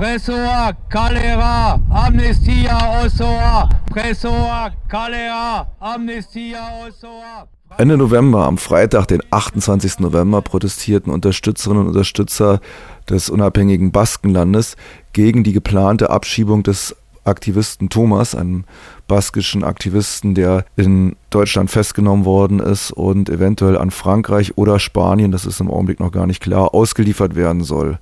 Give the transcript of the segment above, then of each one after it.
Presoa, Calera, Amnestia, Osoa, Presoa, Calera, Amnestia, Osoa. Ende November, am Freitag, den 28. November, protestierten Unterstützerinnen und Unterstützer des unabhängigen Baskenlandes gegen die geplante Abschiebung des Aktivisten Thomas, einem baskischen Aktivisten, der in Deutschland festgenommen worden ist und eventuell an Frankreich oder Spanien, das ist im Augenblick noch gar nicht klar, ausgeliefert werden soll.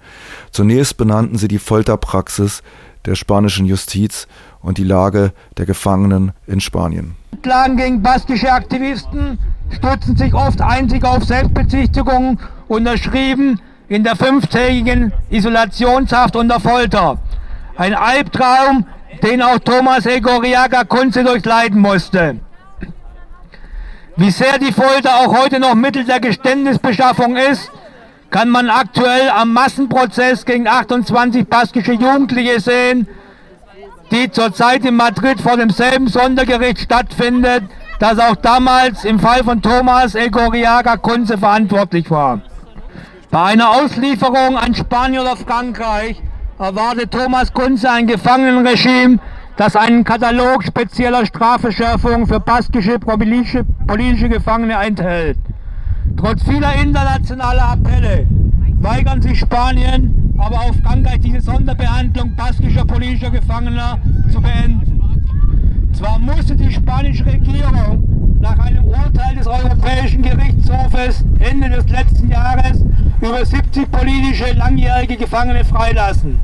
Zunächst benannten sie die Folterpraxis der spanischen Justiz und die Lage der Gefangenen in Spanien. Klagen gegen baskische Aktivisten stützen sich oft einzig auf Selbstbezichtigungen, unterschrieben in der fünftägigen Isolationshaft unter Folter. Ein Albtraum, den auch Thomas Egoriaga Kunze durchleiden musste. Wie sehr die Folter auch heute noch Mittel der Geständnisbeschaffung ist, kann man aktuell am Massenprozess gegen 28 baskische Jugendliche sehen, die zurzeit in Madrid vor demselben Sondergericht stattfindet, das auch damals im Fall von Thomas Egoriaga Kunze verantwortlich war. Bei einer Auslieferung an Spanien oder Frankreich erwartet Thomas Kunze ein Gefangenenregime, das einen Katalog spezieller Strafeschärfungen für baskische politische, politische Gefangene enthält. Trotz vieler internationaler Appelle weigern sich Spanien, aber auch Frankreich diese Sonderbehandlung baskischer politischer Gefangener zu beenden. Zwar musste die spanische Regierung nach einem Urteil des Europäischen Gerichtshofes Ende des letzten Jahres über 70 politische langjährige Gefangene freilassen.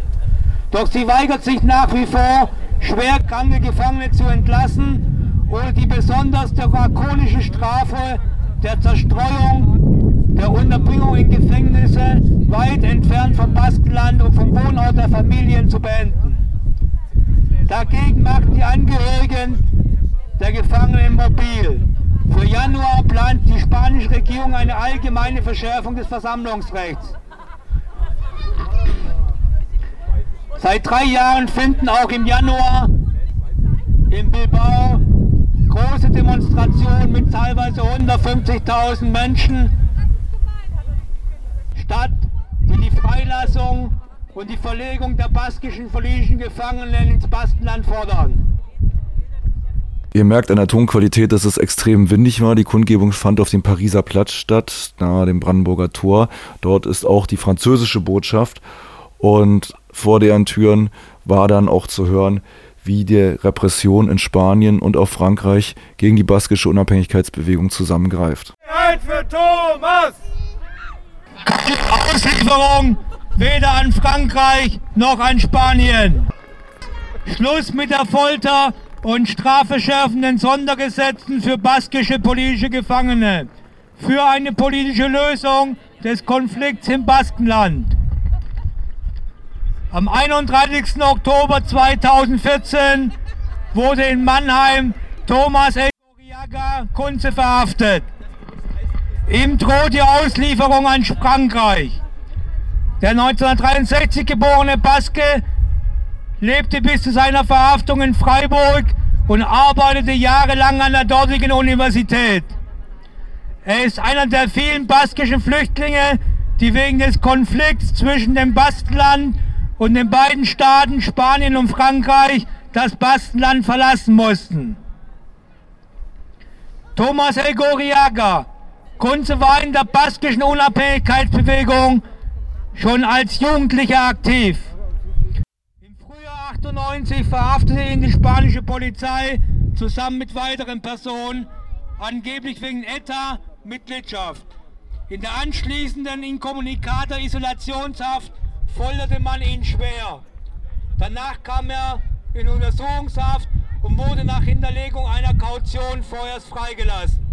Doch sie weigert sich nach wie vor, schwerkranke Gefangene zu entlassen oder die besonders drakonische Strafe der Zerstreuung, der Unterbringung in Gefängnisse weit entfernt vom Baskenland und vom Wohnort der Familien zu beenden. Dagegen machten die Angehörigen der Gefangenen mobil. Für Januar plant die spanische Regierung eine allgemeine Verschärfung des Versammlungsrechts. Seit drei Jahren finden auch im Januar in Bilbao große Demonstrationen mit teilweise 150.000 Menschen statt, die die Freilassung und die Verlegung der baskischen politischen Gefangenen ins Baskenland fordern. Ihr merkt an der Tonqualität, dass es extrem windig war. Die Kundgebung fand auf dem Pariser Platz statt, nahe dem Brandenburger Tor. Dort ist auch die französische Botschaft. Und vor deren Türen war dann auch zu hören, wie die Repression in Spanien und auch Frankreich gegen die baskische Unabhängigkeitsbewegung zusammengreift. Halt für Thomas! Auslieferung weder an Frankreich noch an Spanien. Schluss mit der Folter und strafeschärfenden Sondergesetzen für baskische politische Gefangene. Für eine politische Lösung des Konflikts im Baskenland. Am 31. Oktober 2014 wurde in Mannheim Thomas Egoriaga Kunze verhaftet. Ihm droht die Auslieferung an Frankreich. Der 1963 geborene Baske lebte bis zu seiner Verhaftung in Freiburg und arbeitete jahrelang an der dortigen Universität. Er ist einer der vielen baskischen Flüchtlinge, die wegen des Konflikts zwischen dem Baskenland und den beiden Staaten Spanien und Frankreich das Baskenland verlassen mussten. Thomas Elgoriaga, Kunze war in der baskischen Unabhängigkeitsbewegung schon als Jugendlicher aktiv. 1998 verhaftete ihn die spanische Polizei zusammen mit weiteren Personen, angeblich wegen ETA-Mitgliedschaft. In der anschließenden Incommunicator Isolationshaft folterte man ihn schwer. Danach kam er in Untersuchungshaft und wurde nach Hinterlegung einer Kaution vorerst freigelassen.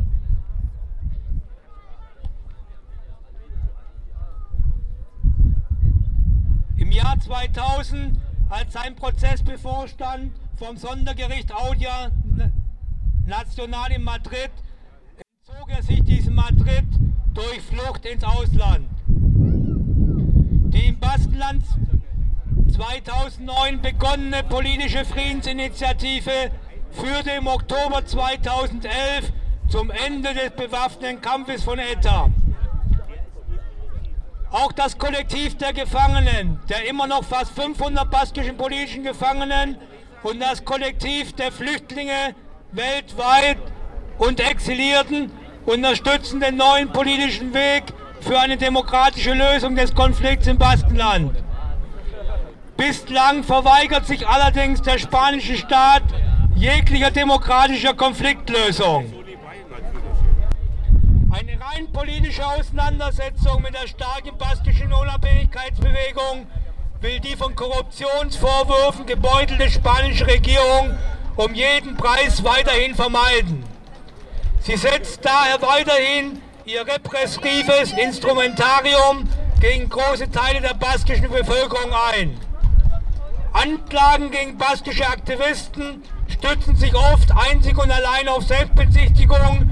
Im Jahr 2000 als sein Prozess bevorstand vom Sondergericht Audia National in Madrid, entzog er sich diesem Madrid durch Flucht ins Ausland. Die im Baskenland 2009 begonnene politische Friedensinitiative führte im Oktober 2011 zum Ende des bewaffneten Kampfes von ETA. Auch das Kollektiv der Gefangenen, der immer noch fast 500 baskischen politischen Gefangenen und das Kollektiv der Flüchtlinge weltweit und Exilierten unterstützen den neuen politischen Weg für eine demokratische Lösung des Konflikts im Baskenland. Bislang verweigert sich allerdings der spanische Staat jeglicher demokratischer Konfliktlösung. Rein politische Auseinandersetzung mit der starken baskischen Unabhängigkeitsbewegung will die von Korruptionsvorwürfen gebeutelte spanische Regierung um jeden Preis weiterhin vermeiden. Sie setzt daher weiterhin ihr repressives Instrumentarium gegen große Teile der baskischen Bevölkerung ein. Anklagen gegen baskische Aktivisten stützen sich oft einzig und allein auf Selbstbezichtigung,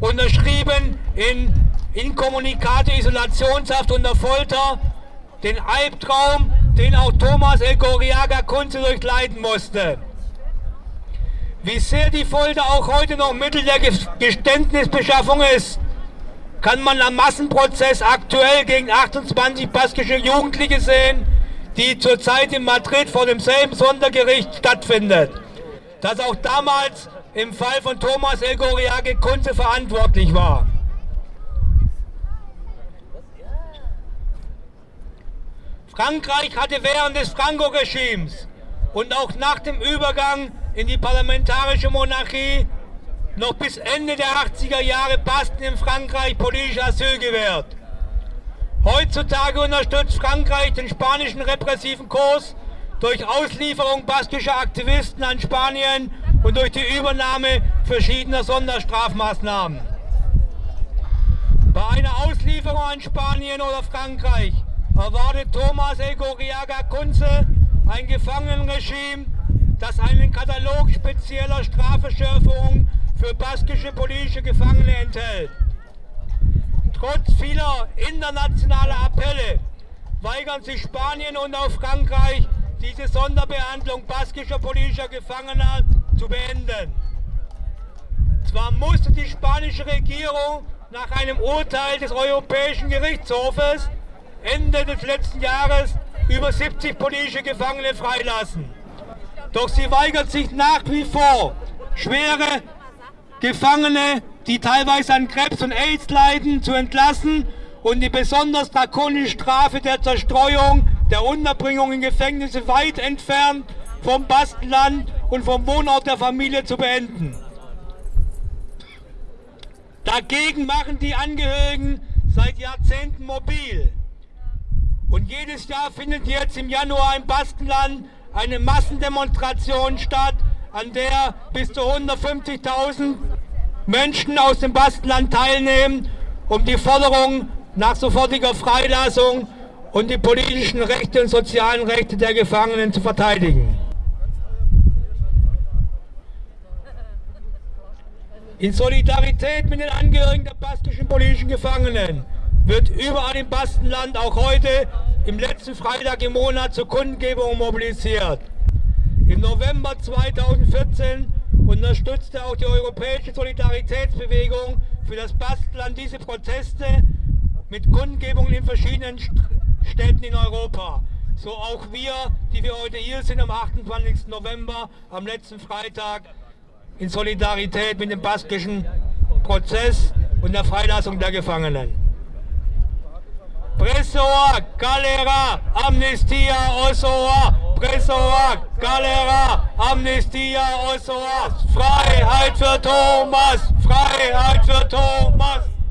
unterschrieben in Inkommunikate, Isolationshaft unter Folter, den Albtraum, den auch Thomas El Goriaga Kunze durchleiden musste. Wie sehr die Folter auch heute noch Mittel der Geständnisbeschaffung ist, kann man am Massenprozess aktuell gegen 28 baskische Jugendliche sehen, die zurzeit in Madrid vor demselben Sondergericht stattfindet, das auch damals im Fall von Thomas El Goriage Kunze verantwortlich war. Frankreich hatte während des Franco-Regimes und auch nach dem Übergang in die parlamentarische Monarchie noch bis Ende der 80er Jahre Basken in Frankreich politisch Asyl gewährt. Heutzutage unterstützt Frankreich den spanischen repressiven Kurs durch Auslieferung baskischer Aktivisten an Spanien und durch die Übernahme verschiedener Sonderstrafmaßnahmen. Bei einer Auslieferung an Spanien oder Frankreich erwartet Thomas El Goriaga Kunze ein Gefangenenregime, das einen Katalog spezieller Strafeschärfungen für baskische politische Gefangene enthält. Trotz vieler internationaler Appelle weigern sich Spanien und auch Frankreich, diese Sonderbehandlung baskischer politischer Gefangener zu beenden. Zwar musste die spanische Regierung nach einem Urteil des Europäischen Gerichtshofes Ende des letzten Jahres über 70 politische Gefangene freilassen. Doch sie weigert sich nach wie vor, schwere Gefangene, die teilweise an Krebs und AIDS leiden, zu entlassen und die besonders drakonische Strafe der Zerstreuung, der Unterbringung in Gefängnisse weit entfernt vom Baskenland und vom Wohnort der Familie zu beenden. Dagegen machen die Angehörigen seit Jahrzehnten mobil. Und jedes Jahr findet jetzt im Januar im Baskenland eine Massendemonstration statt, an der bis zu 150.000 Menschen aus dem Baskenland teilnehmen, um die Forderung nach sofortiger Freilassung und die politischen Rechte und sozialen Rechte der Gefangenen zu verteidigen. In Solidarität mit den Angehörigen der baskischen politischen Gefangenen wird überall im Baskenland auch heute im letzten Freitag im Monat zur Kundgebung mobilisiert. Im November 2014 unterstützte auch die Europäische Solidaritätsbewegung für das Baskenland diese Proteste mit Kundgebungen in verschiedenen Städten in Europa. So auch wir, die wir heute hier sind am 28. November, am letzten Freitag in Solidarität mit dem baskischen Prozess und der Freilassung der Gefangenen. Presoa, Galera, Amnestia, Osoa, Presoa, Galera, Amnestia, Osoa, Freiheit für Thomas, Freiheit für Thomas.